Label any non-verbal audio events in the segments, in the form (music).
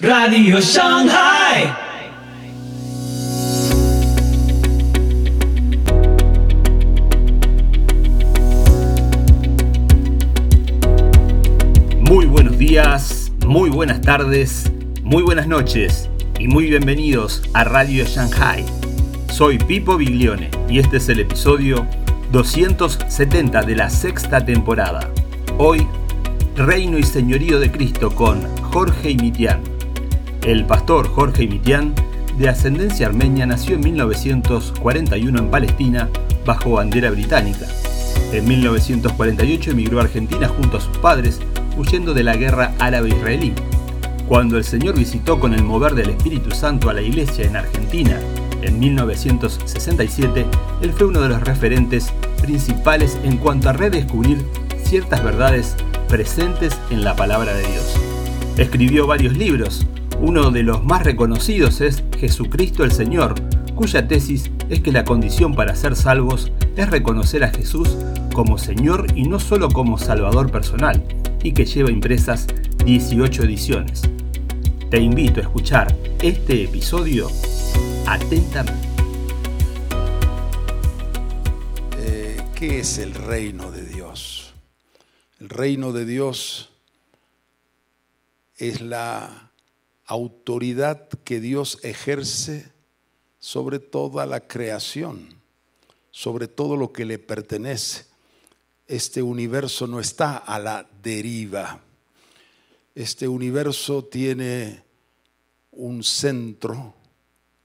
Radio Shanghai. Muy buenos días, muy buenas tardes, muy buenas noches y muy bienvenidos a Radio Shanghai. Soy Pipo Biglione y este es el episodio 270 de la sexta temporada. Hoy, Reino y Señorío de Cristo con Jorge Imitian. El pastor Jorge Imitian, de ascendencia armenia, nació en 1941 en Palestina bajo bandera británica. En 1948 emigró a Argentina junto a sus padres, huyendo de la guerra árabe-israelí. Cuando el Señor visitó con el mover del Espíritu Santo a la iglesia en Argentina en 1967, él fue uno de los referentes principales en cuanto a redescubrir ciertas verdades presentes en la palabra de Dios. Escribió varios libros, uno de los más reconocidos es Jesucristo el Señor, cuya tesis es que la condición para ser salvos es reconocer a Jesús como Señor y no solo como Salvador personal, y que lleva impresas 18 ediciones. Te invito a escuchar este episodio atentamente. Eh, ¿Qué es el reino de Dios? El reino de Dios es la autoridad que Dios ejerce sobre toda la creación, sobre todo lo que le pertenece. Este universo no está a la deriva. Este universo tiene un centro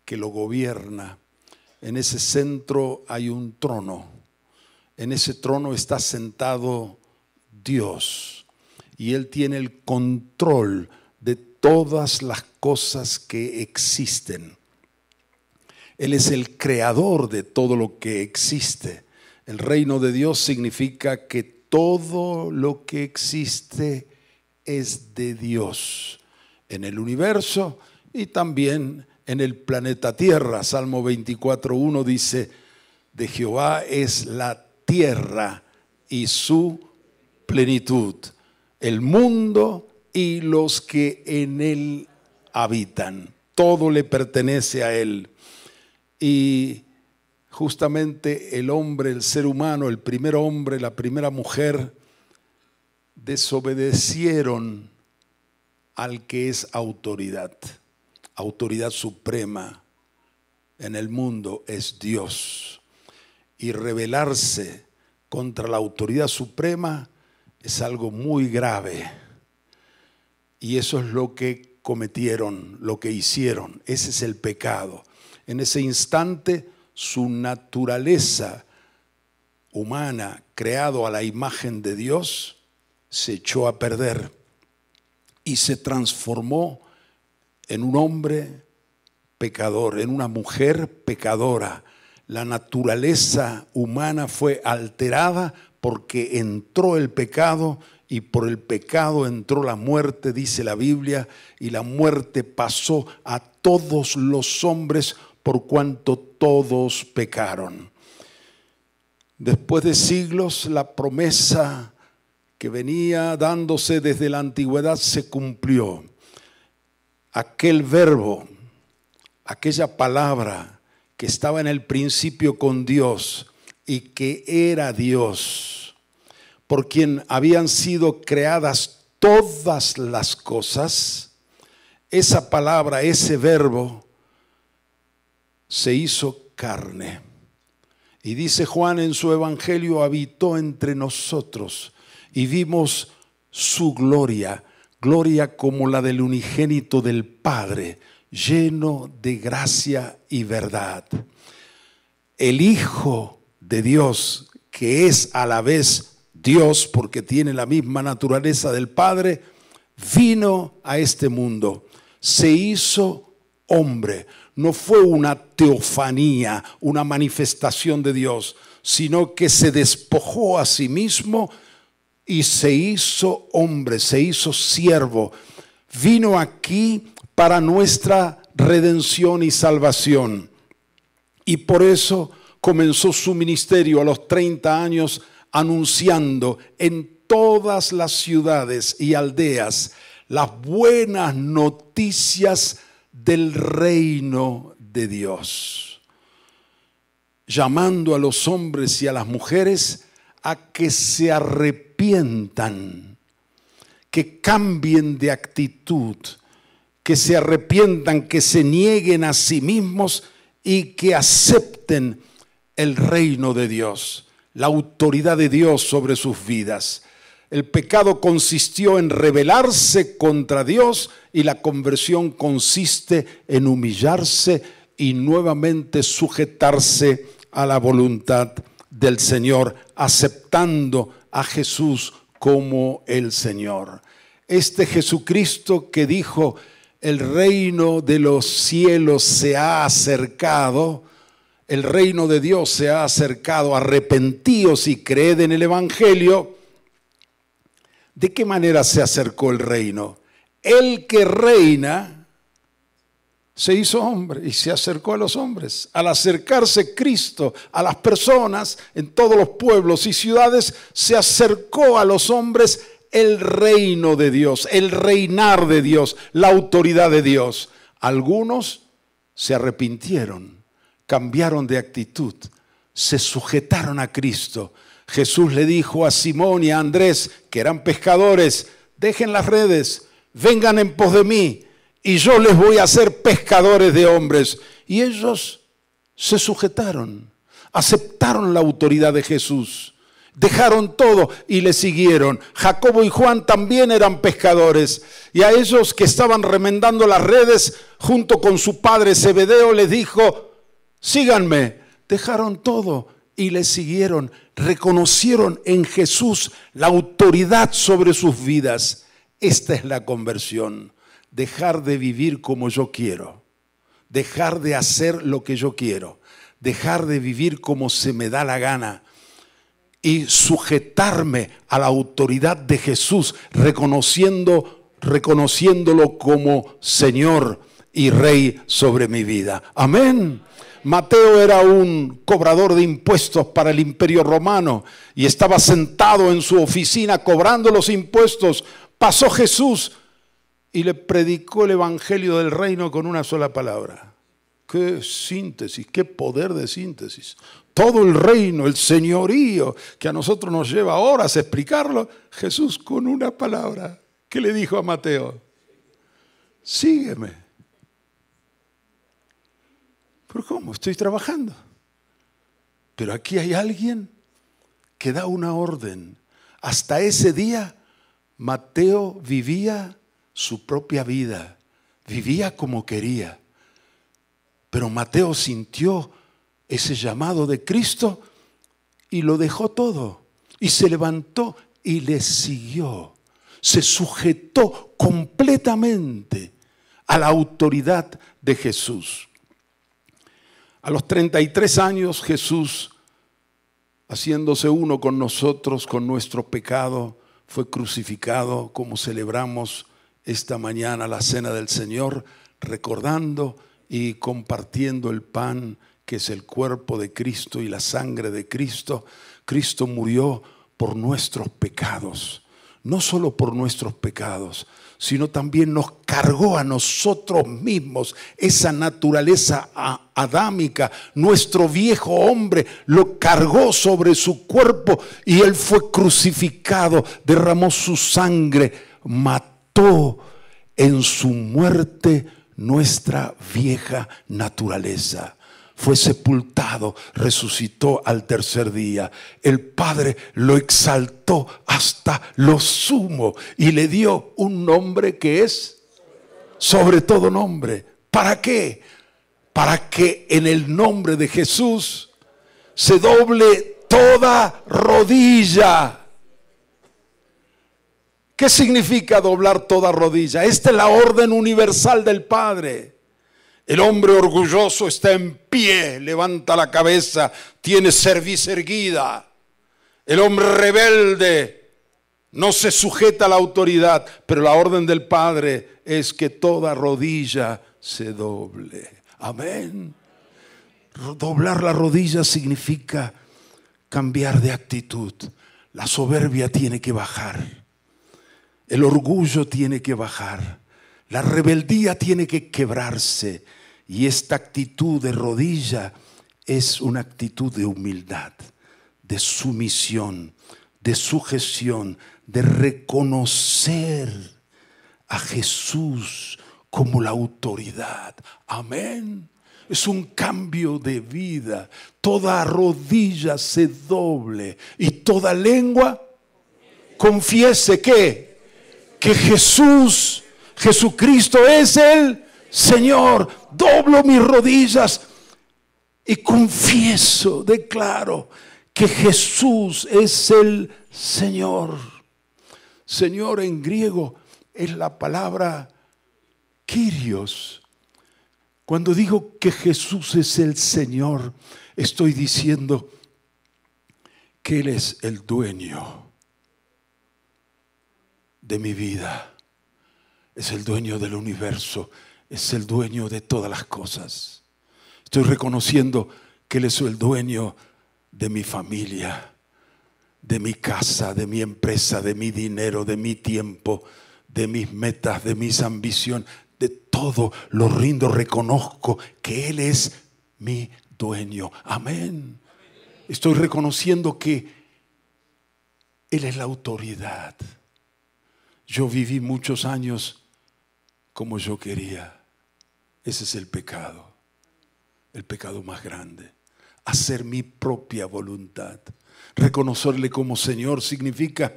que lo gobierna. En ese centro hay un trono. En ese trono está sentado Dios. Y Él tiene el control de todas las cosas que existen. Él es el creador de todo lo que existe. El reino de Dios significa que todo lo que existe es de Dios en el universo y también en el planeta Tierra. Salmo 24.1 dice, de Jehová es la tierra y su plenitud, el mundo y los que en él habitan. Todo le pertenece a él. Y justamente el hombre, el ser humano, el primer hombre, la primera mujer, desobedecieron al que es autoridad autoridad suprema en el mundo es Dios. Y rebelarse contra la autoridad suprema es algo muy grave. Y eso es lo que cometieron, lo que hicieron. Ese es el pecado. En ese instante su naturaleza humana, creado a la imagen de Dios, se echó a perder y se transformó en un hombre pecador, en una mujer pecadora. La naturaleza humana fue alterada porque entró el pecado y por el pecado entró la muerte, dice la Biblia, y la muerte pasó a todos los hombres por cuanto todos pecaron. Después de siglos, la promesa que venía dándose desde la antigüedad se cumplió aquel verbo, aquella palabra que estaba en el principio con Dios y que era Dios, por quien habían sido creadas todas las cosas, esa palabra, ese verbo, se hizo carne. Y dice Juan en su Evangelio, habitó entre nosotros y vimos su gloria gloria como la del unigénito del Padre, lleno de gracia y verdad. El Hijo de Dios, que es a la vez Dios porque tiene la misma naturaleza del Padre, vino a este mundo, se hizo hombre. No fue una teofanía, una manifestación de Dios, sino que se despojó a sí mismo y se hizo hombre, se hizo siervo. Vino aquí para nuestra redención y salvación. Y por eso comenzó su ministerio a los 30 años anunciando en todas las ciudades y aldeas las buenas noticias del reino de Dios, llamando a los hombres y a las mujeres a que se arrepientan, que cambien de actitud, que se arrepientan, que se nieguen a sí mismos y que acepten el reino de Dios, la autoridad de Dios sobre sus vidas. El pecado consistió en rebelarse contra Dios y la conversión consiste en humillarse y nuevamente sujetarse a la voluntad del Señor, aceptando a Jesús como el Señor. Este Jesucristo que dijo, el reino de los cielos se ha acercado, el reino de Dios se ha acercado, arrepentíos y creed en el Evangelio, ¿De qué manera se acercó el reino? El que reina se hizo hombre y se acercó a los hombres. Al acercarse Cristo a las personas en todos los pueblos y ciudades, se acercó a los hombres el reino de Dios, el reinar de Dios, la autoridad de Dios. Algunos se arrepintieron, cambiaron de actitud, se sujetaron a Cristo Jesús le dijo a Simón y a Andrés, que eran pescadores, dejen las redes, vengan en pos de mí, y yo les voy a hacer pescadores de hombres. Y ellos se sujetaron, aceptaron la autoridad de Jesús, dejaron todo y le siguieron. Jacobo y Juan también eran pescadores, y a ellos que estaban remendando las redes junto con su padre Zebedeo les dijo, síganme, dejaron todo y le siguieron reconocieron en Jesús la autoridad sobre sus vidas. Esta es la conversión. Dejar de vivir como yo quiero. Dejar de hacer lo que yo quiero. Dejar de vivir como se me da la gana. Y sujetarme a la autoridad de Jesús, reconociendo, reconociéndolo como Señor y Rey sobre mi vida. Amén. Mateo era un cobrador de impuestos para el imperio romano y estaba sentado en su oficina cobrando los impuestos. Pasó Jesús y le predicó el Evangelio del reino con una sola palabra. Qué síntesis, qué poder de síntesis. Todo el reino, el señorío que a nosotros nos lleva horas a explicarlo, Jesús con una palabra. ¿Qué le dijo a Mateo? Sígueme. ¿Pero cómo? Estoy trabajando. Pero aquí hay alguien que da una orden. Hasta ese día, Mateo vivía su propia vida, vivía como quería. Pero Mateo sintió ese llamado de Cristo y lo dejó todo. Y se levantó y le siguió. Se sujetó completamente a la autoridad de Jesús. A los 33 años Jesús, haciéndose uno con nosotros, con nuestro pecado, fue crucificado como celebramos esta mañana la cena del Señor, recordando y compartiendo el pan que es el cuerpo de Cristo y la sangre de Cristo. Cristo murió por nuestros pecados, no solo por nuestros pecados, sino también nos cargó a nosotros mismos esa naturaleza adámica. Nuestro viejo hombre lo cargó sobre su cuerpo y él fue crucificado, derramó su sangre, mató en su muerte nuestra vieja naturaleza fue sepultado, resucitó al tercer día. El Padre lo exaltó hasta lo sumo y le dio un nombre que es sobre todo nombre. ¿Para qué? Para que en el nombre de Jesús se doble toda rodilla. ¿Qué significa doblar toda rodilla? Esta es la orden universal del Padre. El hombre orgulloso está en pie, levanta la cabeza, tiene cerviz erguida. El hombre rebelde no se sujeta a la autoridad, pero la orden del Padre es que toda rodilla se doble. Amén. Doblar la rodilla significa cambiar de actitud. La soberbia tiene que bajar. El orgullo tiene que bajar. La rebeldía tiene que quebrarse. Y esta actitud de rodilla es una actitud de humildad, de sumisión, de sujeción, de reconocer a Jesús como la autoridad. Amén. Es un cambio de vida. Toda rodilla se doble y toda lengua confiese que que Jesús, Jesucristo es el Señor. Doblo mis rodillas y confieso, declaro que Jesús es el Señor. Señor en griego es la palabra Kyrios. Cuando digo que Jesús es el Señor, estoy diciendo que Él es el dueño de mi vida. Es el dueño del universo. Es el dueño de todas las cosas. Estoy reconociendo que Él es el dueño de mi familia, de mi casa, de mi empresa, de mi dinero, de mi tiempo, de mis metas, de mis ambiciones, de todo lo rindo, reconozco que Él es mi dueño. Amén. Estoy reconociendo que Él es la autoridad. Yo viví muchos años como yo quería. Ese es el pecado, el pecado más grande. Hacer mi propia voluntad. Reconocerle como Señor significa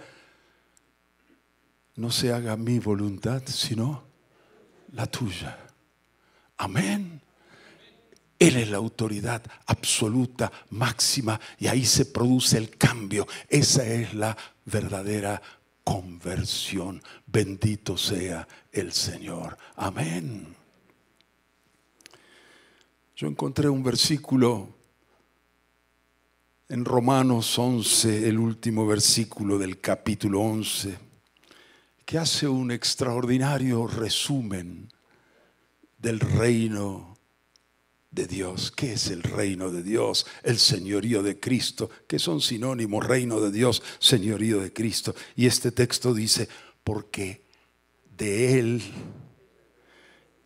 no se haga mi voluntad, sino la tuya. Amén. Él es la autoridad absoluta, máxima, y ahí se produce el cambio. Esa es la verdadera conversión. Bendito sea el Señor. Amén. Yo encontré un versículo en Romanos 11, el último versículo del capítulo 11, que hace un extraordinario resumen del reino de Dios. ¿Qué es el reino de Dios? El señorío de Cristo, que son sinónimos, reino de Dios, señorío de Cristo. Y este texto dice, porque de Él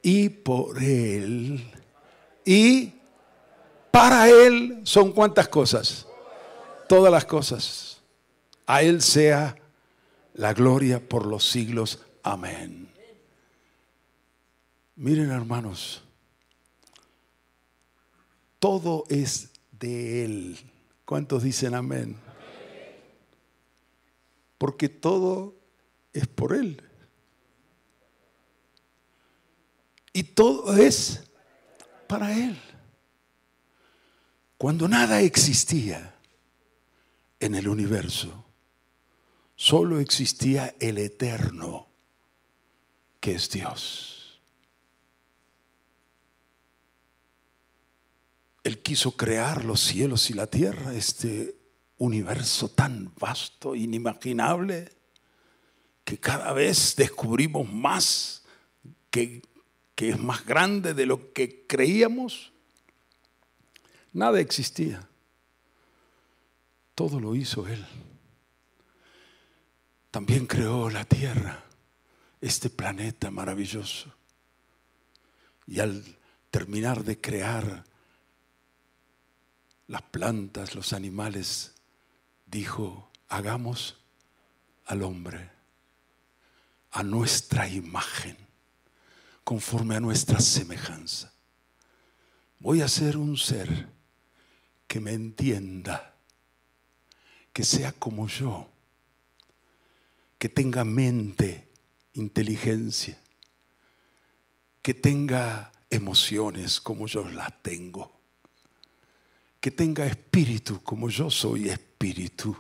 y por Él y para Él son cuántas cosas? Todas las cosas. A Él sea la gloria por los siglos. Amén. Miren hermanos todo es de Él. ¿Cuántos dicen amén? Porque todo es por Él. Y todo es para Él. Cuando nada existía en el universo, solo existía el eterno, que es Dios. Él quiso crear los cielos y la tierra, este universo tan vasto, inimaginable, que cada vez descubrimos más que, que es más grande de lo que creíamos. Nada existía. Todo lo hizo Él. También creó la tierra, este planeta maravilloso. Y al terminar de crear las plantas, los animales, dijo, hagamos al hombre a nuestra imagen, conforme a nuestra semejanza. Voy a ser un ser que me entienda, que sea como yo, que tenga mente, inteligencia, que tenga emociones como yo las tengo que tenga espíritu como yo soy espíritu.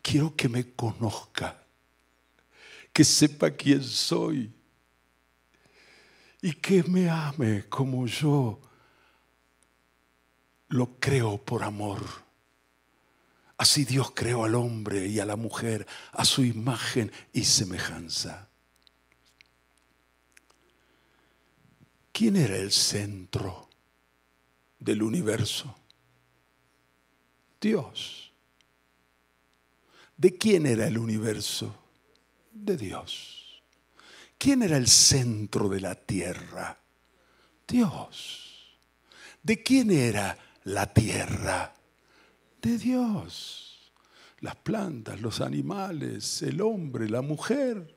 Quiero que me conozca, que sepa quién soy y que me ame como yo lo creo por amor. Así Dios creó al hombre y a la mujer a su imagen y semejanza. ¿Quién era el centro? del universo? Dios. ¿De quién era el universo? De Dios. ¿Quién era el centro de la tierra? Dios. ¿De quién era la tierra? De Dios. Las plantas, los animales, el hombre, la mujer.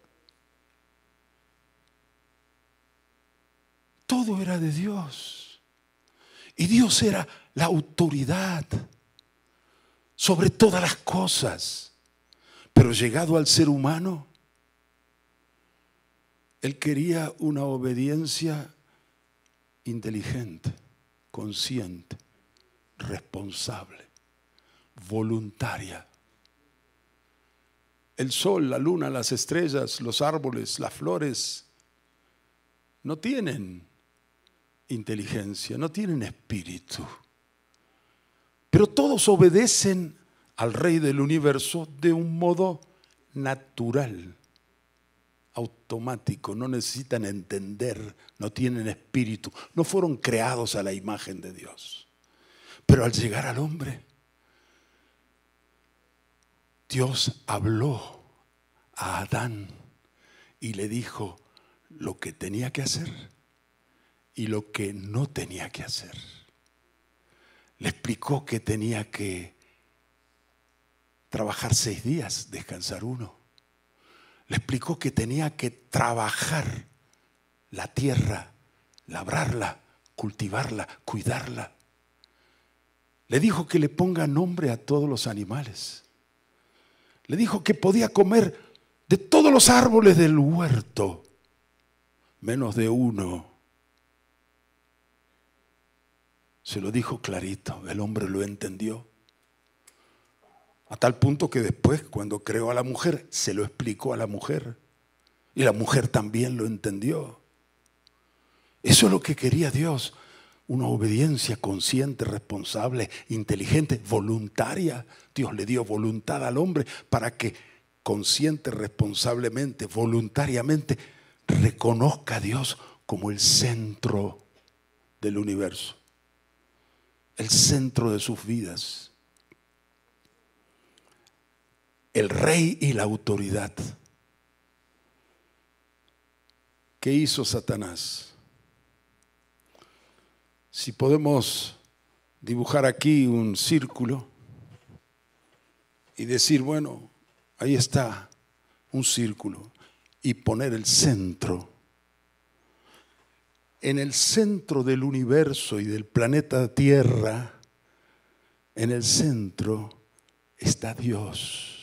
Todo era de Dios. Y Dios era la autoridad sobre todas las cosas. Pero llegado al ser humano, Él quería una obediencia inteligente, consciente, responsable, voluntaria. El sol, la luna, las estrellas, los árboles, las flores, no tienen inteligencia, no tienen espíritu. Pero todos obedecen al Rey del universo de un modo natural, automático, no necesitan entender, no tienen espíritu, no fueron creados a la imagen de Dios. Pero al llegar al hombre, Dios habló a Adán y le dijo lo que tenía que hacer y lo que no tenía que hacer. Le explicó que tenía que trabajar seis días, descansar uno. Le explicó que tenía que trabajar la tierra, labrarla, cultivarla, cuidarla. Le dijo que le ponga nombre a todos los animales. Le dijo que podía comer de todos los árboles del huerto, menos de uno Se lo dijo clarito, el hombre lo entendió. A tal punto que después, cuando creó a la mujer, se lo explicó a la mujer. Y la mujer también lo entendió. Eso es lo que quería Dios. Una obediencia consciente, responsable, inteligente, voluntaria. Dios le dio voluntad al hombre para que consciente, responsablemente, voluntariamente, reconozca a Dios como el centro del universo el centro de sus vidas. El rey y la autoridad. ¿Qué hizo Satanás? Si podemos dibujar aquí un círculo y decir, bueno, ahí está un círculo y poner el centro en el centro del universo y del planeta Tierra, en el centro está Dios.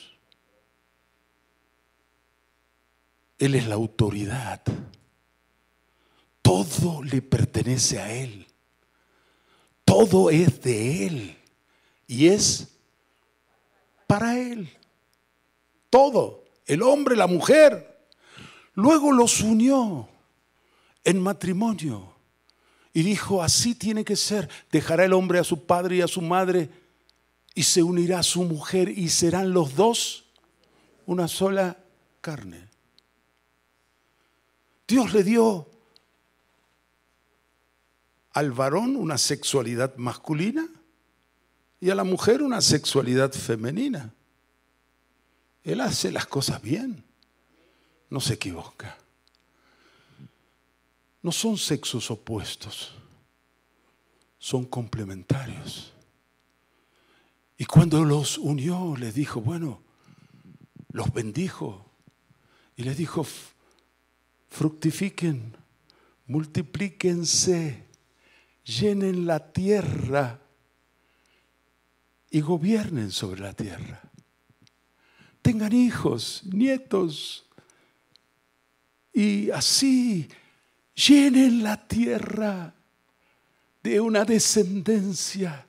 Él es la autoridad. Todo le pertenece a Él. Todo es de Él. Y es para Él. Todo. El hombre, la mujer. Luego los unió en matrimonio. Y dijo, así tiene que ser. Dejará el hombre a su padre y a su madre y se unirá a su mujer y serán los dos una sola carne. Dios le dio al varón una sexualidad masculina y a la mujer una sexualidad femenina. Él hace las cosas bien, no se equivoca no son sexos opuestos, son complementarios. Y cuando los unió, les dijo, bueno, los bendijo y les dijo, fructifiquen, multiplíquense, llenen la tierra y gobiernen sobre la tierra. Tengan hijos, nietos, y así llenen la tierra de una descendencia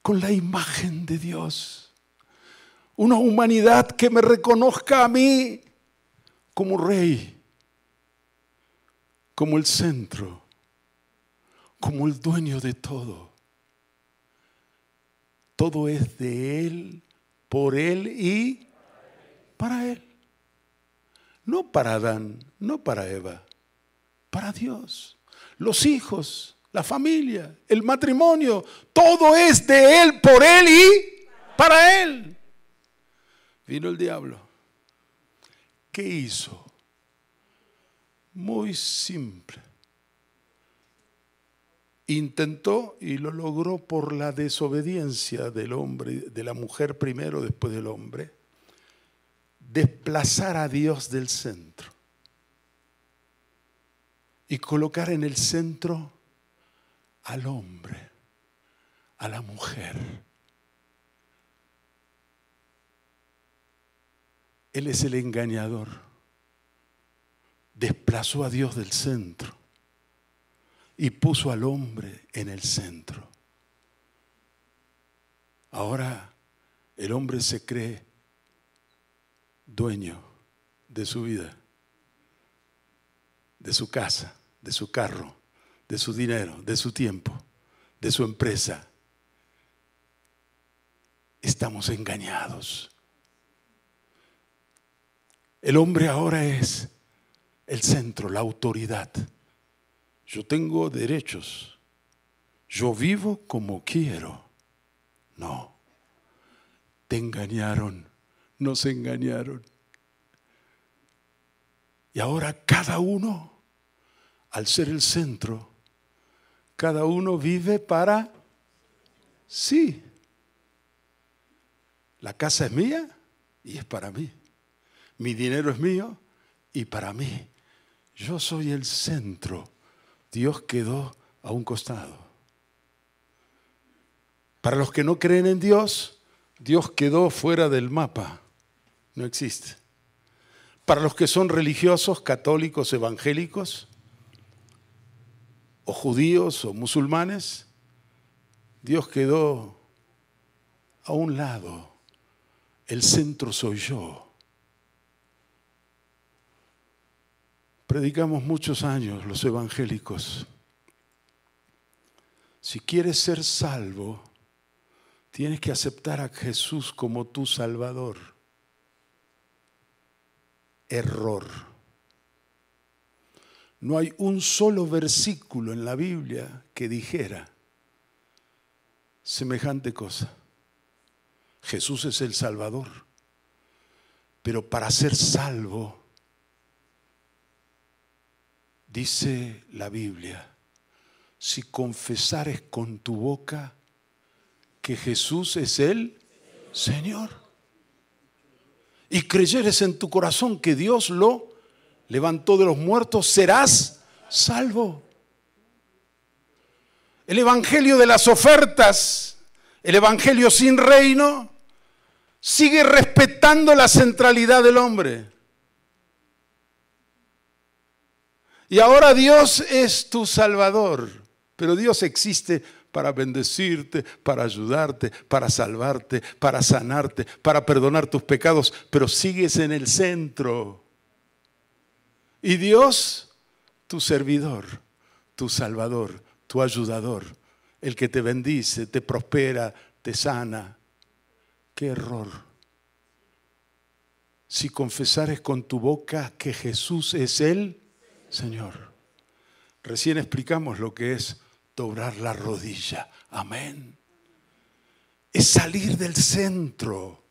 con la imagen de Dios. Una humanidad que me reconozca a mí como rey, como el centro, como el dueño de todo. Todo es de Él, por Él y para Él. No para Adán, no para Eva para Dios. Los hijos, la familia, el matrimonio, todo es de Él, por Él y para Él. Vino el diablo, ¿Qué hizo? Muy simple. Intentó y lo logró por la desobediencia del hombre, de la mujer primero, después del hombre, desplazar a Dios del centro y colocar en el centro al hombre, a la mujer. Él es el engañador. Desplazó a Dios del centro y puso al hombre en el centro. Ahora el hombre se cree dueño de su vida, de su casa, de su carro, de su dinero, de su tiempo, de su empresa. Estamos engañados. El hombre ahora es el centro, la autoridad. Yo tengo derechos. Yo vivo como quiero. No. Te engañaron. Nos engañaron. Y ahora cada uno, al ser el centro, cada uno vive para sí. La casa es mía y es para mí. Mi dinero es mío y para mí. Yo soy el centro. Dios quedó a un costado. Para los que no creen en Dios, Dios quedó fuera del mapa. No existe. Para los que son religiosos, católicos, evangélicos, o judíos o musulmanes, Dios quedó a un lado. El centro soy yo. Predicamos muchos años los evangélicos. Si quieres ser salvo, tienes que aceptar a Jesús como tu Salvador. Error. No hay un solo versículo en la Biblia que dijera semejante cosa. Jesús es el Salvador. Pero para ser salvo Dice la Biblia, si confesares con tu boca que Jesús es el Señor y creyeres en tu corazón que Dios lo levantó de los muertos, serás salvo. El Evangelio de las ofertas, el Evangelio sin reino, sigue respetando la centralidad del hombre. Y ahora Dios es tu Salvador, pero Dios existe para bendecirte, para ayudarte, para salvarte, para sanarte, para perdonar tus pecados, pero sigues en el centro. Y Dios, tu servidor, tu salvador, tu ayudador, el que te bendice, te prospera, te sana. Qué error. Si confesares con tu boca que Jesús es Él, Señor. Recién explicamos lo que es doblar la rodilla. Amén. Es salir del centro.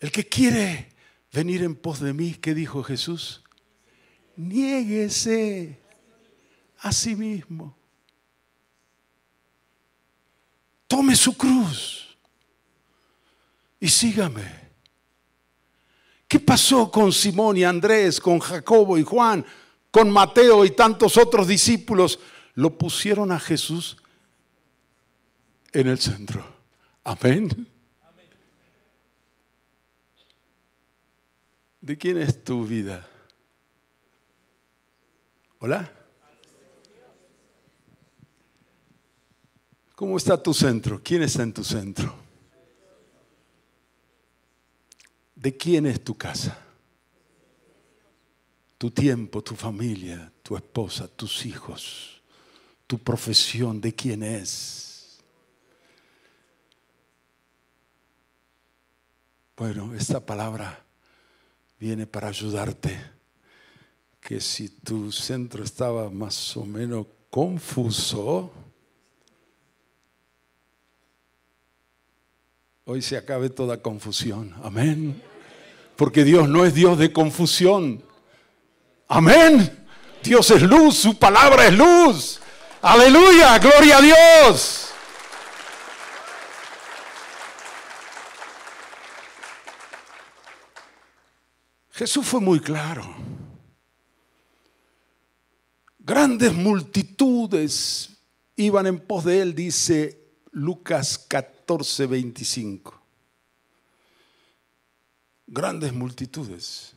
El que quiere venir en pos de mí, ¿qué dijo Jesús? Niéguese a sí mismo. Tome su cruz y sígame. ¿Qué pasó con Simón y Andrés, con Jacobo y Juan, con Mateo y tantos otros discípulos? Lo pusieron a Jesús en el centro. Amén. ¿De quién es tu vida? ¿Hola? ¿Cómo está tu centro? ¿Quién está en tu centro? ¿De quién es tu casa? Tu tiempo, tu familia, tu esposa, tus hijos, tu profesión, ¿de quién es? Bueno, esta palabra viene para ayudarte, que si tu centro estaba más o menos confuso, hoy se acabe toda confusión. Amén Porque Dios no es Dios de confusión. Amén. Dios es luz, su palabra es luz. Aleluya, gloria a Dios. Jesús fue muy claro. Grandes multitudes iban en pos de él, dice Lucas 14, 25. Grandes multitudes.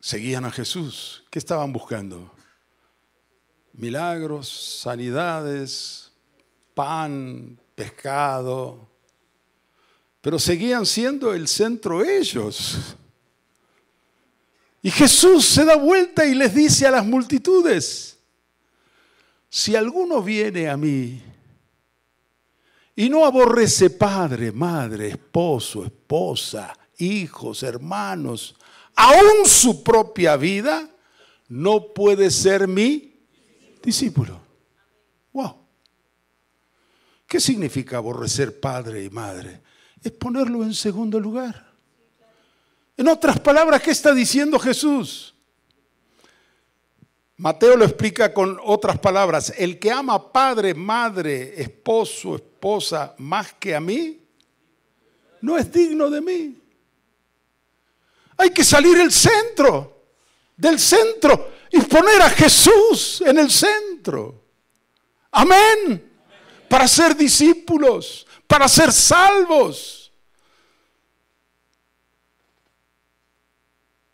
Seguían a Jesús. ¿Qué estaban buscando? Milagros, sanidades, pan, pescado. Pero seguían siendo el centro ellos. Y Jesús se da vuelta y les dice a las multitudes, si alguno viene a mí y no aborrece padre, madre, esposo, esposa, hijos, hermanos, aún su propia vida, no puede ser mi discípulo. Wow. ¿Qué significa aborrecer padre y madre? Es ponerlo en segundo lugar. En otras palabras, ¿qué está diciendo Jesús? Mateo lo explica con otras palabras. El que ama padre, madre, esposo, esposa más que a mí, no es digno de mí. Hay que salir del centro, del centro, y poner a Jesús en el centro. Amén. Para ser discípulos, para ser salvos.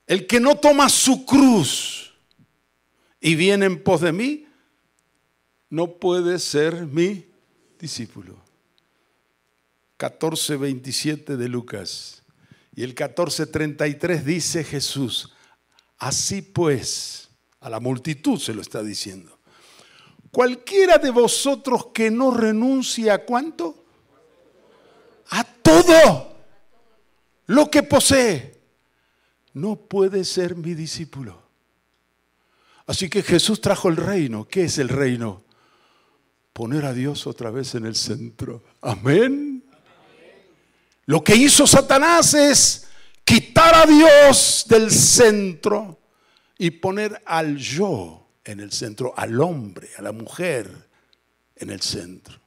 El que no toma su cruz y viene en pos de mí, no puede ser mi discípulo. 14:27 de Lucas. Y el 14:33 dice Jesús, así pues, a la multitud se lo está diciendo. Cualquiera de vosotros que no renuncie a cuánto? A todo lo que posee no puede ser mi discípulo. Así que Jesús trajo el reino. ¿Qué es el reino? Poner a Dios otra vez en el centro. Amén. Lo que hizo Satanás es quitar a Dios del centro y poner al yo en el centro, al hombre, a la mujer en el centro.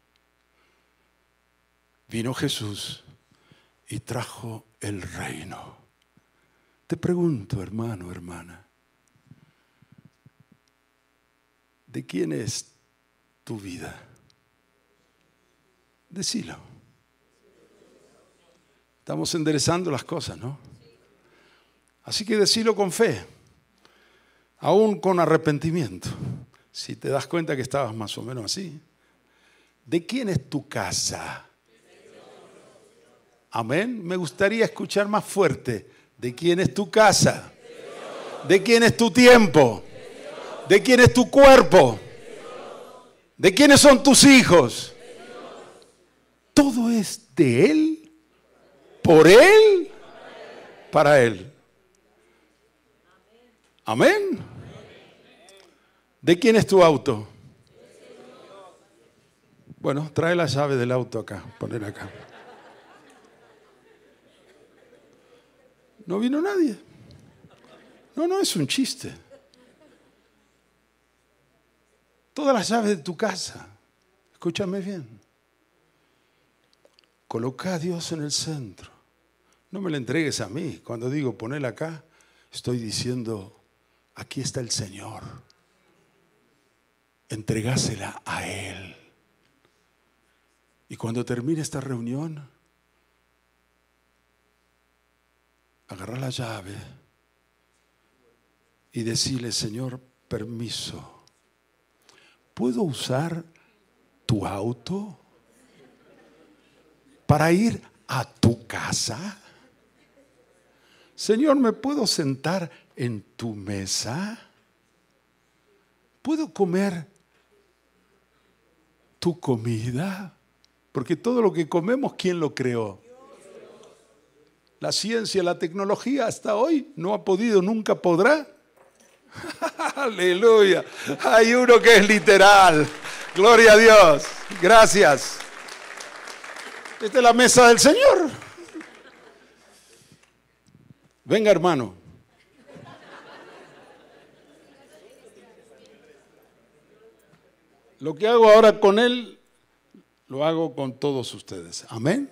Vino Jesús y trajo el reino. Te pregunto, hermano, hermana, ¿de quién es tu vida? Decilo. Estamos enderezando las cosas, ¿no? Así que decilo con fe, aún con arrepentimiento. Si te das cuenta que estabas más o menos así. ¿De quién es tu casa? Amén. Me gustaría escuchar más fuerte. ¿De quién es tu casa? ¿De quién es tu tiempo? ¿De quién es tu cuerpo? ¿De quiénes son tus hijos? Todo es de Él, por Él, para Él. Amén. ¿De quién es tu auto? Bueno, trae la llave del auto acá, poner acá. No vino nadie. No, no es un chiste. Todas las llaves de tu casa, escúchame bien. Coloca a Dios en el centro. No me la entregues a mí. Cuando digo ponela acá, estoy diciendo, aquí está el Señor. Entregásela a Él. Y cuando termine esta reunión, agarrar la llave y decirle, Señor, permiso, ¿puedo usar tu auto para ir a tu casa? Señor, ¿me puedo sentar en tu mesa? ¿Puedo comer tu comida? Porque todo lo que comemos, ¿quién lo creó? La ciencia, la tecnología hasta hoy no ha podido, nunca podrá. (laughs) Aleluya. Hay uno que es literal. Gloria a Dios. Gracias. Esta es la mesa del Señor. Venga, hermano. Lo que hago ahora con él, lo hago con todos ustedes. Amén.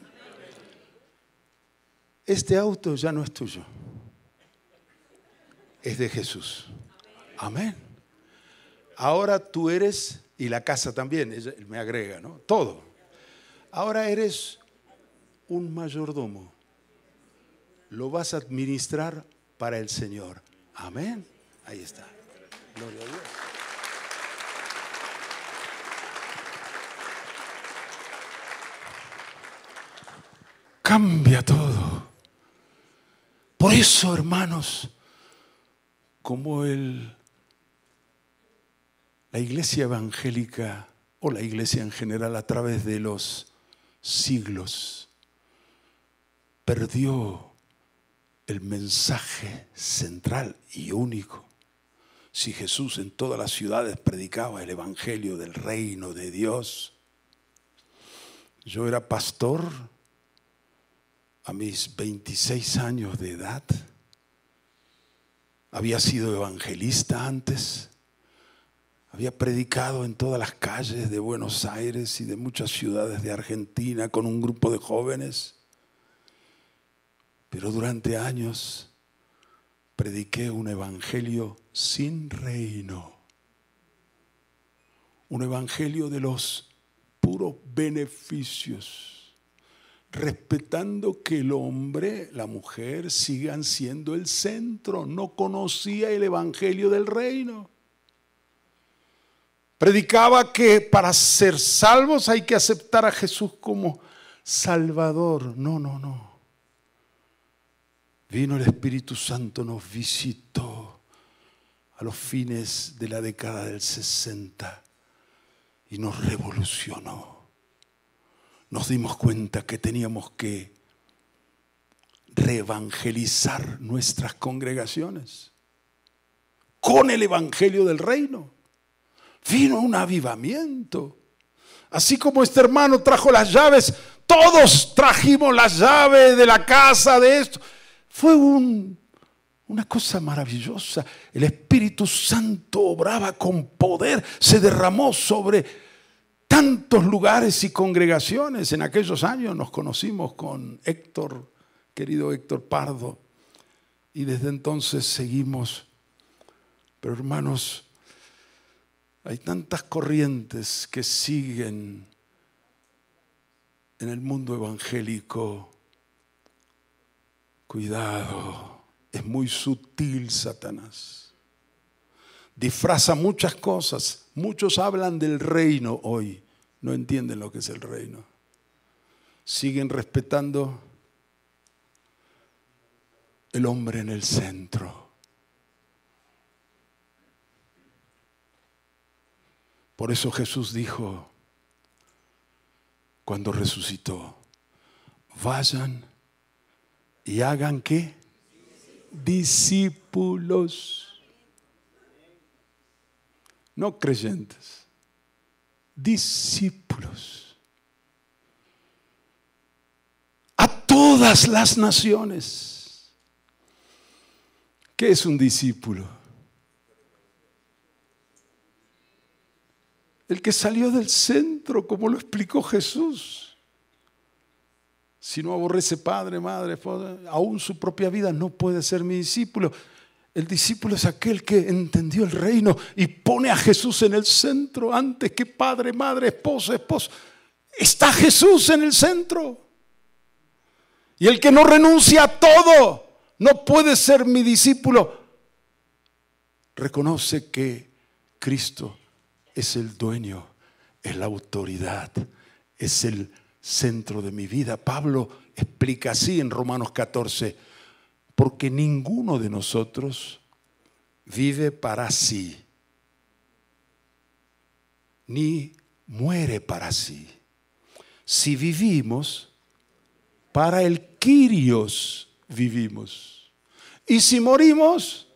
Este auto ya no es tuyo. Es de Jesús. Amén. Ahora tú eres, y la casa también, me agrega, ¿no? Todo. Ahora eres un mayordomo. Lo vas a administrar para el Señor. Amén. Ahí está. Gloria a Dios. Cambia todo. Por eso, hermanos, como el, la iglesia evangélica o la iglesia en general a través de los siglos perdió el mensaje central y único. Si Jesús en todas las ciudades predicaba el Evangelio del reino de Dios, yo era pastor a mis 26 años de edad, había sido evangelista antes, había predicado en todas las calles de Buenos Aires y de muchas ciudades de Argentina con un grupo de jóvenes. Pero durante años prediqué un evangelio sin reino. Un evangelio de los puros beneficios, respetando que el hombre, la mujer sigan siendo el centro. No conocía el evangelio del reino. Predicaba que para ser salvos hay que aceptar a Jesús como Salvador. No, no, no. Vino el Espíritu Santo, nos visitó a los fines de la década del 60 y nos revolucionó. Nos dimos cuenta que teníamos que reevangelizar nuestras congregaciones con el Evangelio del Reino vino un avivamiento. Así como este hermano trajo las llaves, todos trajimos las llaves de la casa, de esto. Fue una cosa maravillosa. El Espíritu Santo obraba con poder, se derramó sobre tantos lugares y congregaciones. En aquellos años nos conocimos con Héctor, querido Héctor Pardo, y desde entonces seguimos. Pero hermanos, hay tantas corrientes que siguen en el mundo evangélico. Cuidado, es muy sutil Satanás. Disfraza muchas cosas. Muchos hablan del reino hoy, no entienden lo que es el reino. Siguen respetando el hombre en el centro. Por eso Jesús dijo, cuando resucitó, vayan y hagan qué? Discípulos. No creyentes, discípulos. A todas las naciones. ¿Qué es un discípulo? El que salió del centro, como lo explicó Jesús. Si no aborrece padre, madre, aún su propia vida, no puede ser mi discípulo. El discípulo es aquel que entendió el reino y pone a Jesús en el centro antes que padre, madre, esposo, esposo. Está Jesús en el centro. Y el que no renuncia a todo no puede ser mi discípulo. Reconoce que Cristo es el dueño, es la autoridad, es el centro de mi vida. Pablo explica así en Romanos 14, porque ninguno de nosotros vive para sí, ni muere para sí. Si vivimos, para el Quirios vivimos. Y si morimos,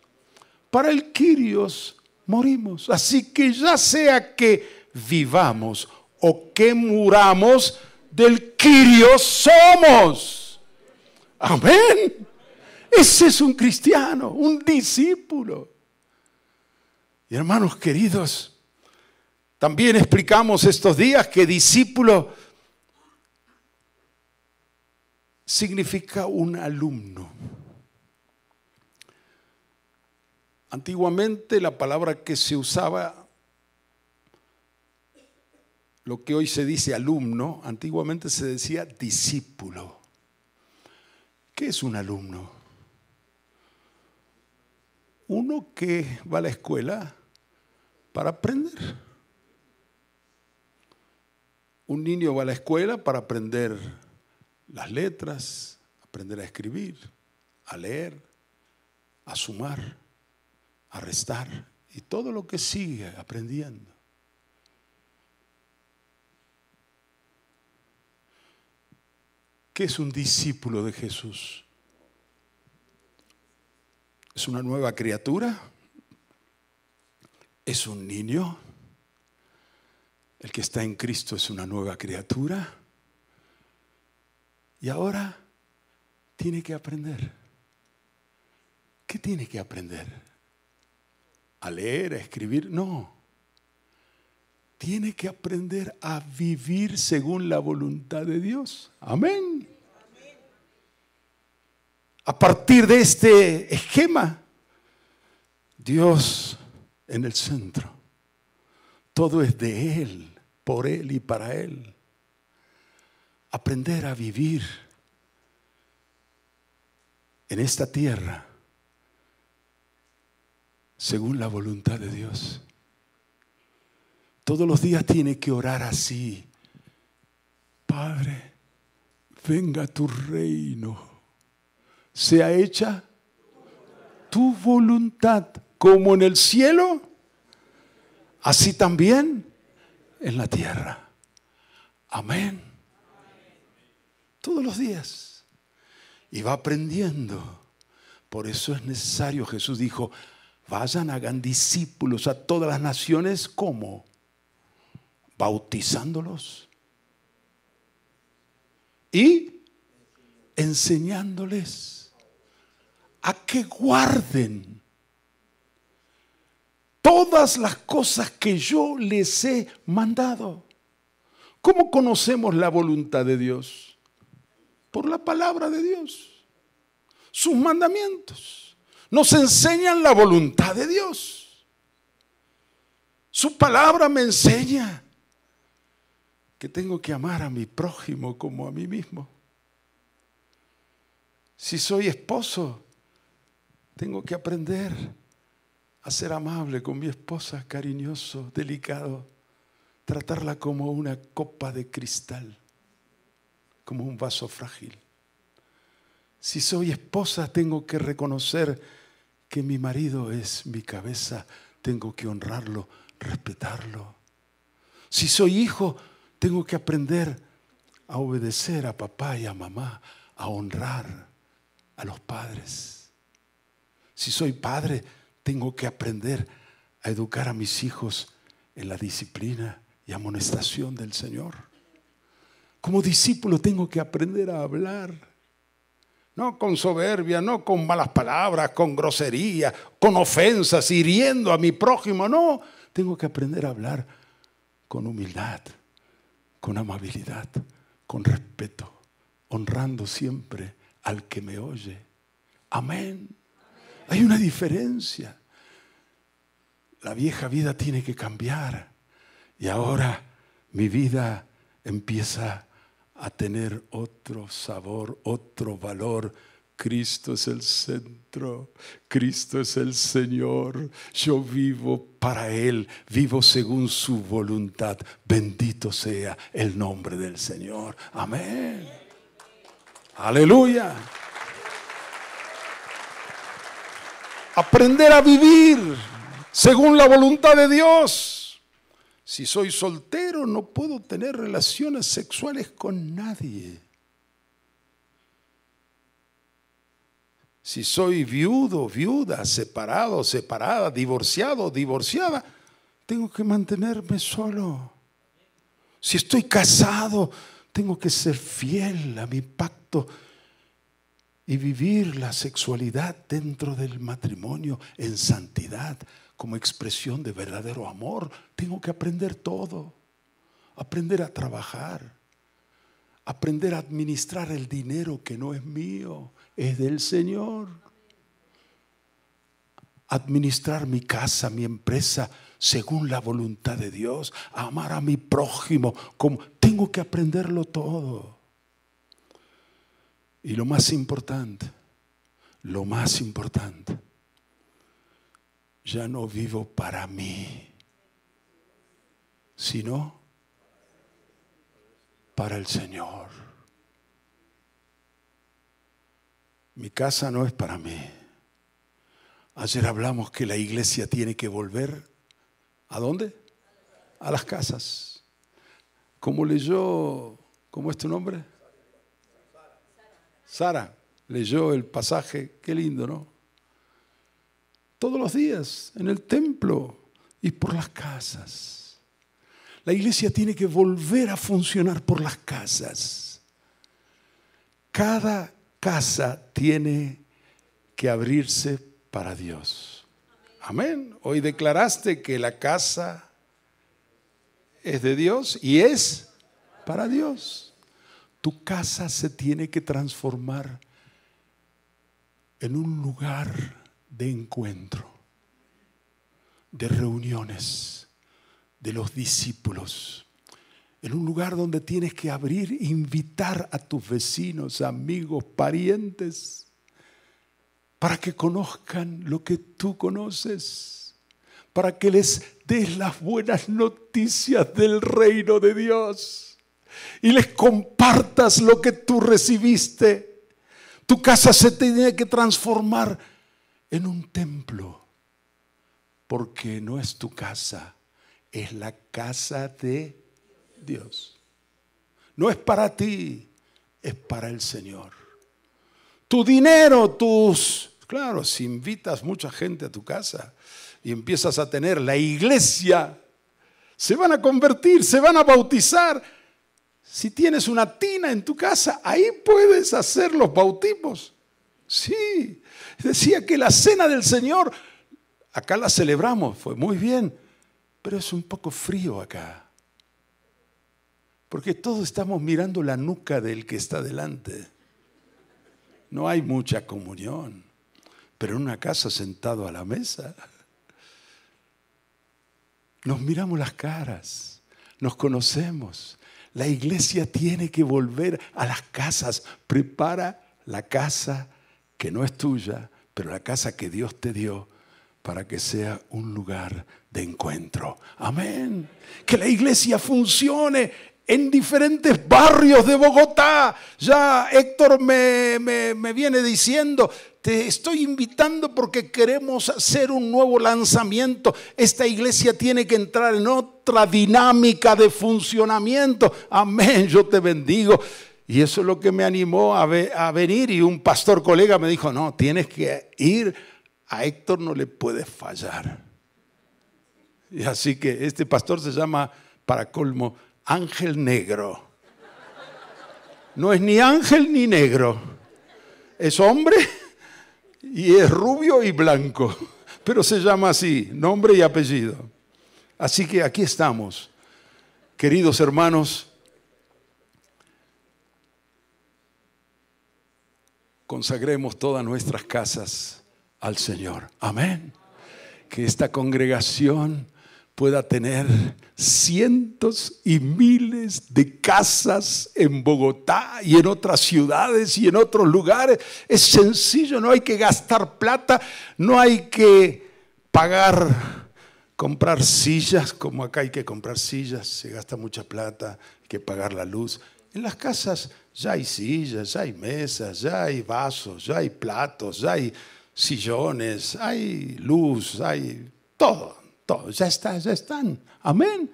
para el Quirios morimos. Así que ya sea que vivamos o que muramos, del Quirio somos. Amén. Ese es un cristiano, un discípulo. Y hermanos queridos, también explicamos estos días que discípulo significa un alumno. Antiguamente la palabra que se usaba, lo que hoy se dice alumno, antiguamente se decía discípulo. ¿Qué es un alumno? Uno que va a la escuela para aprender. Un niño va a la escuela para aprender las letras, aprender a escribir, a leer, a sumar a restar y todo lo que sigue aprendiendo. ¿Qué es un discípulo de Jesús? ¿Es una nueva criatura? ¿Es un niño? El que está en Cristo es una nueva criatura. Y ahora tiene que aprender. ¿Qué tiene que aprender? A leer, a escribir, no. Tiene que aprender a vivir según la voluntad de Dios. Amén. A partir de este esquema, Dios en el centro. Todo es de Él, por Él y para Él. Aprender a vivir en esta tierra según la voluntad de Dios. Todos los días tiene que orar así. Padre, venga tu reino. Sea hecha tu voluntad, como en el cielo, así también en la tierra. Amén. Todos los días. Y va aprendiendo. Por eso es necesario, Jesús dijo, Vayan, hagan discípulos a todas las naciones, ¿cómo? Bautizándolos y enseñándoles a que guarden todas las cosas que yo les he mandado. ¿Cómo conocemos la voluntad de Dios? Por la palabra de Dios, sus mandamientos nos enseñan la voluntad de Dios. Su palabra me enseña que tengo que amar a mi prójimo como a mí mismo. Si soy esposo, tengo que aprender a ser amable con mi esposa, cariñoso, delicado, tratarla como una copa de cristal, como un vaso frágil. Si soy esposa, tengo que reconocer que mi marido es mi cabeza, tengo que honrarlo, respetarlo. Si soy hijo, tengo que aprender a obedecer a papá y a mamá, a honrar a los padres. Si soy padre, tengo que aprender a educar a mis hijos en la disciplina y amonestación del Señor. Como discípulo tengo que aprender a hablar no con soberbia, no con malas palabras, con grosería, con ofensas, hiriendo a mi prójimo. No, tengo que aprender a hablar con humildad, con amabilidad, con respeto, honrando siempre al que me oye. Amén. Hay una diferencia. La vieja vida tiene que cambiar y ahora mi vida empieza a tener otro sabor, otro valor. Cristo es el centro, Cristo es el Señor. Yo vivo para Él, vivo según su voluntad. Bendito sea el nombre del Señor. Amén. Aleluya. Aprender a vivir según la voluntad de Dios. Si soy soltero no puedo tener relaciones sexuales con nadie. Si soy viudo, viuda, separado, separada, divorciado, divorciada, tengo que mantenerme solo. Si estoy casado, tengo que ser fiel a mi pacto y vivir la sexualidad dentro del matrimonio en santidad como expresión de verdadero amor. Tengo que aprender todo, aprender a trabajar, aprender a administrar el dinero que no es mío, es del Señor. Administrar mi casa, mi empresa, según la voluntad de Dios, amar a mi prójimo, como tengo que aprenderlo todo. Y lo más importante, lo más importante, ya no vivo para mí, sino para el Señor. Mi casa no es para mí. Ayer hablamos que la iglesia tiene que volver ¿a dónde? A las casas. Como leyó, ¿cómo es tu nombre? Sara leyó el pasaje, qué lindo, ¿no? Todos los días en el templo y por las casas. La iglesia tiene que volver a funcionar por las casas. Cada casa tiene que abrirse para Dios. Amén. Hoy declaraste que la casa es de Dios y es para Dios. Tu casa se tiene que transformar en un lugar de encuentro, de reuniones de los discípulos, en un lugar donde tienes que abrir, invitar a tus vecinos, amigos, parientes, para que conozcan lo que tú conoces, para que les des las buenas noticias del reino de Dios y les compartas lo que tú recibiste. Tu casa se tiene que transformar en un templo, porque no es tu casa, es la casa de Dios. No es para ti, es para el Señor. Tu dinero, tus... Claro, si invitas mucha gente a tu casa y empiezas a tener la iglesia, se van a convertir, se van a bautizar si tienes una tina en tu casa, ahí puedes hacer los bautismos. Sí, decía que la cena del Señor, acá la celebramos, fue muy bien, pero es un poco frío acá. Porque todos estamos mirando la nuca del que está delante. No hay mucha comunión, pero en una casa sentado a la mesa, nos miramos las caras, nos conocemos, la iglesia tiene que volver a las casas. Prepara la casa que no es tuya, pero la casa que Dios te dio para que sea un lugar de encuentro. Amén. Que la iglesia funcione en diferentes barrios de Bogotá. Ya Héctor me, me, viene diciendo, te estoy invitando porque queremos hacer un nuevo lanzamiento. Esta iglesia tiene que entrar en otra dinámica de funcionamiento. Amén, yo te bendigo. Y eso es lo que me animó a, venir. Y un pastor colega me dijo, no, tienes que ir. A Héctor no le puedes fallar. Y así que este pastor se llama, para colmo, Ángel Negro. No es ni ángel ni negro. Es hombre y es rubio y blanco, pero se llama así, nombre y apellido. Así que aquí estamos, queridos hermanos, consagremos todas nuestras casas al Señor. Amén. Que esta congregación pueda tener cientos y miles de casas en Bogotá y en otras ciudades y en otros lugares. Es sencillo, no hay que gastar plata, no hay que pagar, comprar sillas, como acá hay que comprar sillas, se gasta mucha plata, hay que pagar la luz. En las casas ya hay sillas, ya hay mesas, ya hay vasos, ya hay platos, ya hay sillones, hay luz, hay todo ya está, ya están. Amén.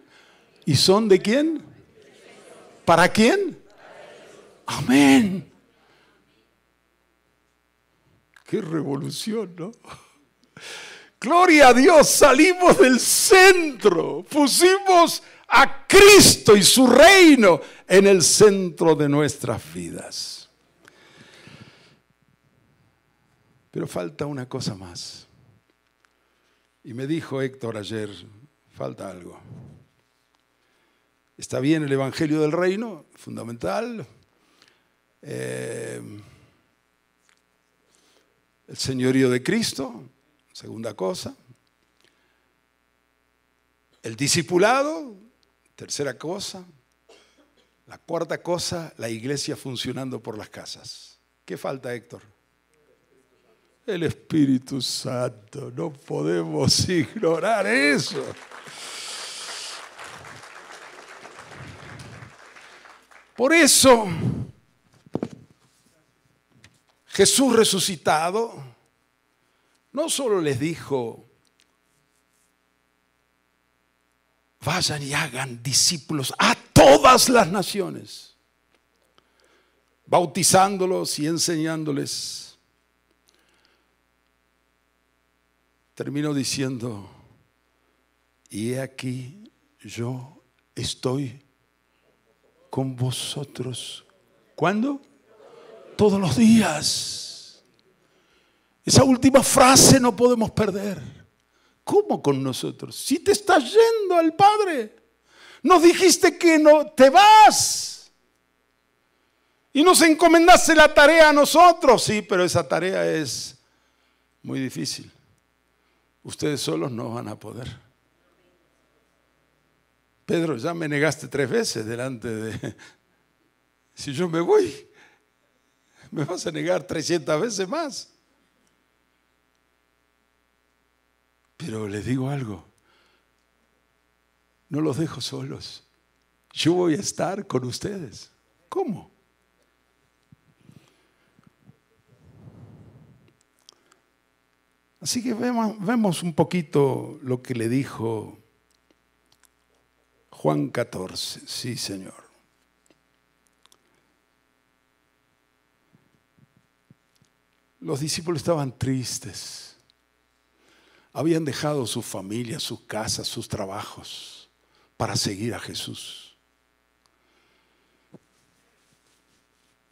¿Y son de quién? ¿Para quién? Amén. Qué revolución, ¿no? Gloria a Dios, salimos del centro, pusimos a Cristo y su reino en el centro de nuestras vidas. Pero falta una cosa más. Y me dijo Héctor ayer, falta algo. Está bien el Evangelio del Reino, fundamental. Eh, el señorío de Cristo, segunda cosa. El discipulado, tercera cosa. La cuarta cosa, la iglesia funcionando por las casas. ¿Qué falta, Héctor? El Espíritu Santo. No podemos (laughs) ignorar eso. Por eso, Jesús resucitado no solo les dijo, vayan y hagan discípulos a todas las naciones, bautizándolos y enseñándoles. Termino diciendo, y aquí yo estoy con vosotros. ¿Cuándo? Todos los días. Esa última frase no podemos perder. ¿Cómo con nosotros? Si te estás yendo al Padre. Nos dijiste que no te vas. Y nos encomendaste la tarea a nosotros. Sí, pero esa tarea es muy difícil. Ustedes solos no van a poder. Pedro, ya me negaste tres veces delante de... (laughs) Si yo me voy, me vas a negar 300 veces más. Pero les digo algo, no los dejo solos. Yo voy a estar con ustedes. ¿Cómo? Así que vemos, un poquito lo que le dijo Juan 14, sí Señor. Los discípulos estaban tristes. Habían dejado su familia, sus casas, sus trabajos para seguir a Jesús.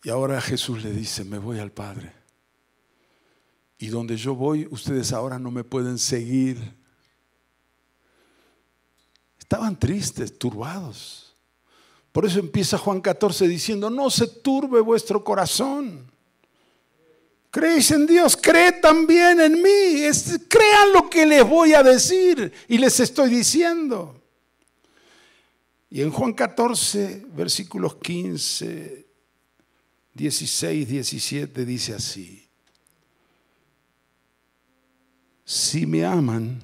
Y ahora Jesús le dice, me voy al Padre. Y donde yo voy, ustedes ahora no me pueden seguir. Estaban tristes, turbados. Por eso empieza Juan 14 diciendo, no se turbe vuestro corazón. Creéis en Dios, cree también en mí. crean lo que les voy a decir y les estoy diciendo. Y en Juan 14, versículos 15, 16, 17 dice así. Si me aman,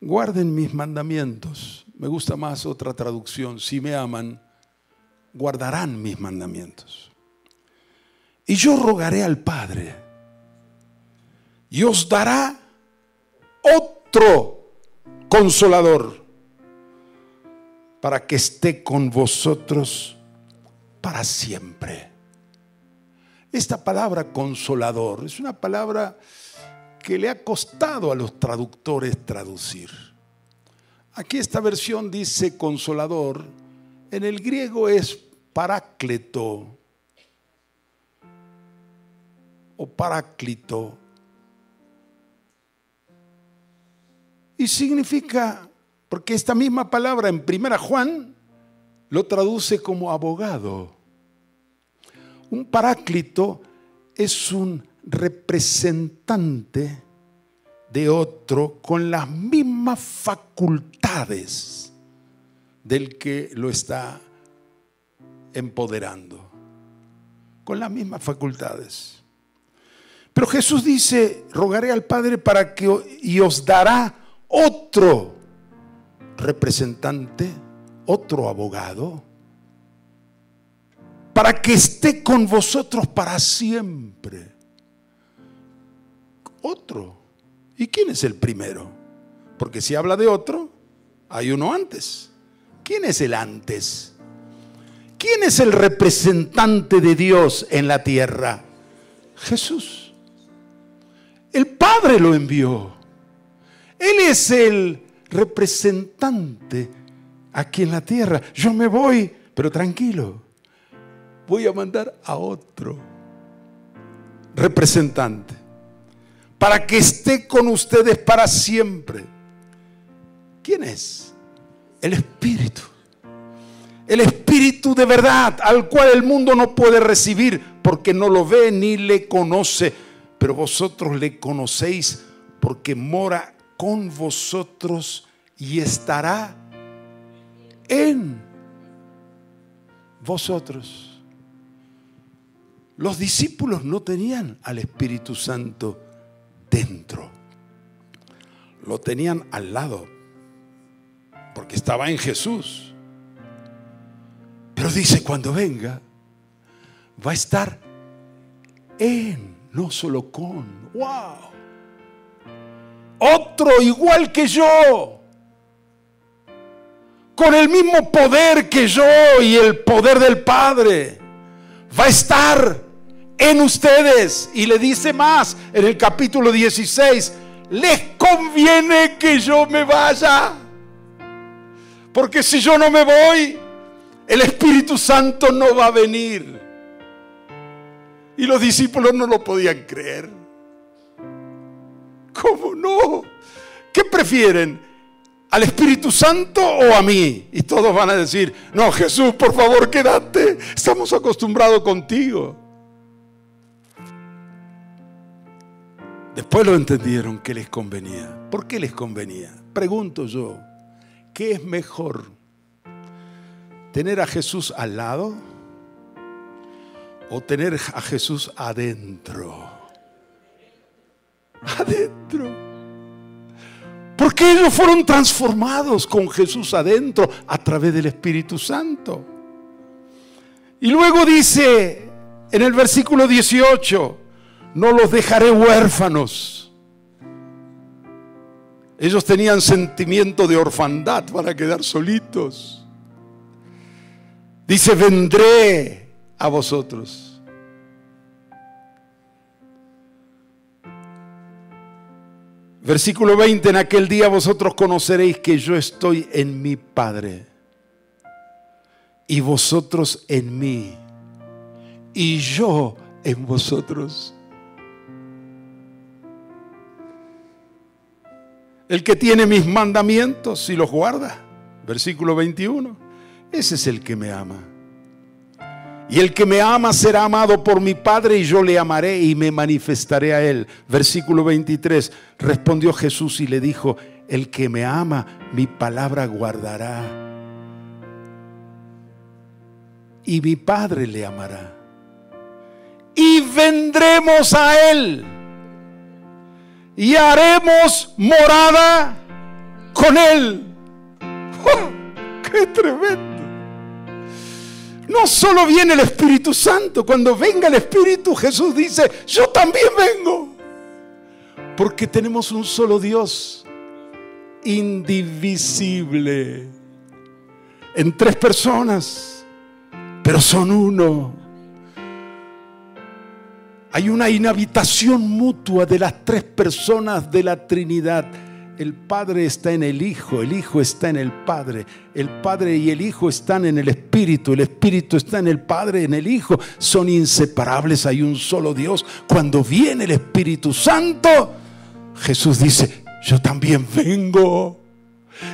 guarden mis mandamientos. Me gusta más otra traducción. Si me aman, guardarán mis mandamientos. Y yo rogaré al Padre y os dará otro consolador para que esté con vosotros para siempre. Esta palabra consolador es una palabra que le ha costado a los traductores traducir. Aquí esta versión dice consolador, en el griego es parácleto o paráclito. Y significa, porque esta misma palabra en primera Juan lo traduce como abogado. Un paráclito es un representante de otro con las mismas facultades del que lo está empoderando. Con las mismas facultades. Pero Jesús dice, rogaré al Padre para que y os dará otro representante, otro abogado, para que esté con vosotros para siempre. Otro. ¿Y quién es el primero? Porque si habla de otro, hay uno antes. ¿Quién es el antes? ¿Quién es el representante de Dios en la tierra? Jesús. El Padre lo envió. Él es el representante aquí en la tierra. Yo me voy, pero tranquilo. Voy a mandar a otro. representante, para que esté con ustedes para siempre. ¿Quién es? El Espíritu. El Espíritu de verdad, al cual el mundo no puede recibir porque no lo ve ni le conoce, pero vosotros le conocéis porque mora con vosotros y estará en vosotros. Los discípulos no tenían al Espíritu Santo dentro, lo tenían al lado, porque estaba en Jesús. Pero dice, cuando venga, va a estar en, no solo con. ¡Wow! Otro igual que yo con el mismo poder que yo y el poder del Padre, va a estar en ustedes. Y le dice más en el capítulo 16, les conviene que yo me vaya. Porque si yo no me voy, el Espíritu Santo no va a venir. Y los discípulos no lo podían creer. ¿Cómo no? ¿Qué prefieren? al Espíritu Santo o a mí? Y todos van a decir, no, Jesús, por favor, quédate. Estamos acostumbrados contigo. Después lo entendieron que les convenía. ¿Por qué les convenía? Pregunto yo, ¿qué es mejor? ¿Tener a Jesús al lado o tener a Jesús adentro? Adentro. Porque ellos fueron transformados con Jesús adentro a través del Espíritu Santo. Y luego dice en el versículo 18, no los dejaré huérfanos. Ellos tenían sentimiento de orfandad para quedar solitos. Dice, vendré a vosotros. Versículo 20, en aquel día vosotros conoceréis que yo estoy en mi Padre y vosotros en mí y yo en vosotros. El que tiene mis mandamientos y los guarda, versículo 21, ese es el que me ama. Y el que me ama será amado por mi Padre y yo le amaré y me manifestaré a él. Versículo 23. Respondió Jesús y le dijo, el que me ama, mi palabra guardará. Y mi Padre le amará. Y vendremos a él. Y haremos morada con él. ¡Oh, ¡Qué tremendo! No solo viene el Espíritu Santo, cuando venga el Espíritu Jesús dice, yo también vengo. Porque tenemos un solo Dios, indivisible, en tres personas, pero son uno. Hay una inhabitación mutua de las tres personas de la Trinidad el Padre está en el Hijo, el Hijo está en el Padre, el Padre y el Hijo están en el Espíritu, el Espíritu está en el Padre, en el Hijo, son inseparables, hay un solo Dios. Cuando viene el Espíritu Santo, Jesús dice, yo también vengo.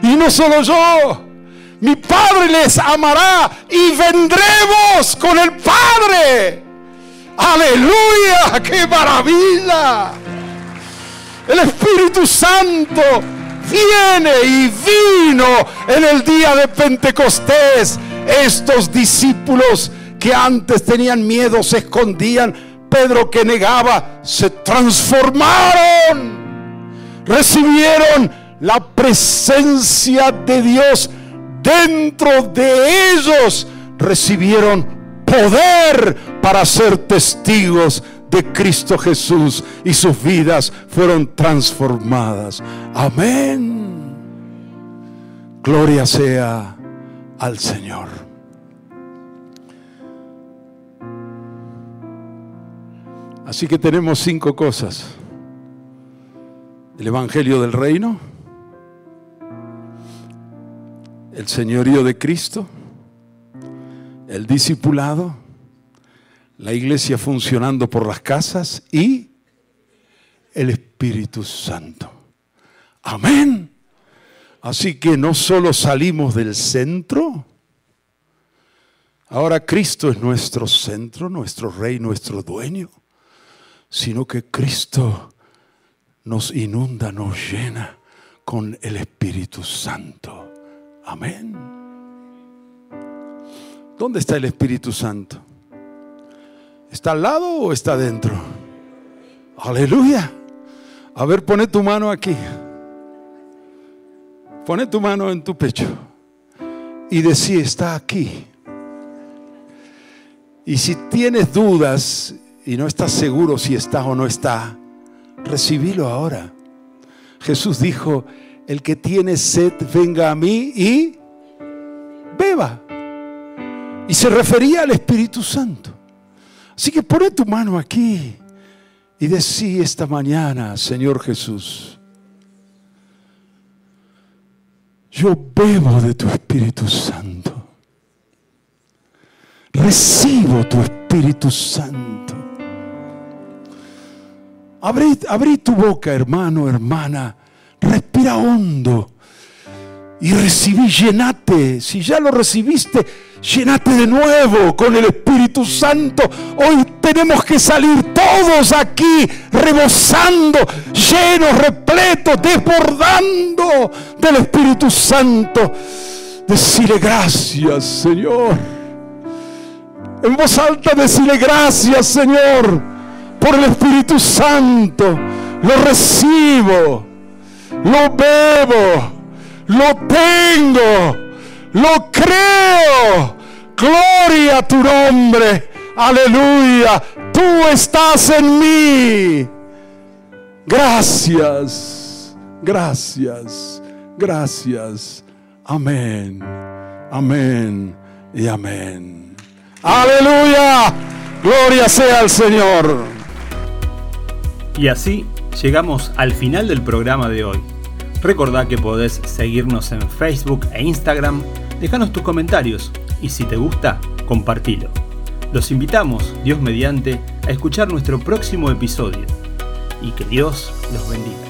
Y no solo yo, mi Padre les amará y vendremos con el Padre. Aleluya, qué maravilla. Espíritu Santo viene y vino en el día de Pentecostés. Estos discípulos que antes tenían miedo se escondían. Pedro que negaba, se transformaron. Recibieron la presencia de Dios dentro de ellos. Recibieron poder para ser testigos de Cristo Jesús y sus vidas fueron transformadas. Amén. Gloria sea al Señor. Así que tenemos cinco cosas. El Evangelio del Reino, el señorío de Cristo, el discipulado, la iglesia funcionando por las casas y el Espíritu Santo. Amén. Así que no solo salimos del centro, ahora Cristo es nuestro centro, nuestro rey, nuestro dueño, sino que Cristo nos inunda, nos llena con el Espíritu Santo. Amén. ¿Dónde está el Espíritu Santo? ¿Está al lado o está adentro? Aleluya. A ver, pone tu mano aquí. Pone tu mano en tu pecho y decí, está aquí. Y si tienes dudas y no estás seguro si está o no está, recibilo ahora. Jesús dijo, el que tiene sed, venga a mí y beba. Y se refería al Espíritu Santo. Así que pone tu mano aquí y decí esta mañana, Señor Jesús, yo bebo de tu Espíritu Santo. Recibo tu Espíritu Santo. Abrí, abrí tu boca, hermano, hermana. Respira hondo y recibí, llenate. Si ya lo recibiste, llenate de nuevo con el Espíritu Santo. Hoy tenemos que salir todos aquí rebosando, llenos, repletos, desbordando del Espíritu Santo. Decirle gracias, Señor. En voz alta decirle gracias, Señor, por el Espíritu Santo. Lo recibo, lo bebo lo tengo, lo creo. Gloria a tu nombre. Aleluya. Tú estás en mí. Gracias, gracias, gracias. Amén, amén y amén. Aleluya. Gloria sea al Señor. Y así llegamos al final del programa de hoy. Recordá que podés seguirnos en Facebook e Instagram, dejanos tus comentarios y si te gusta, compartilo. Los invitamos, Dios mediante, a escuchar nuestro próximo episodio y que Dios los bendiga.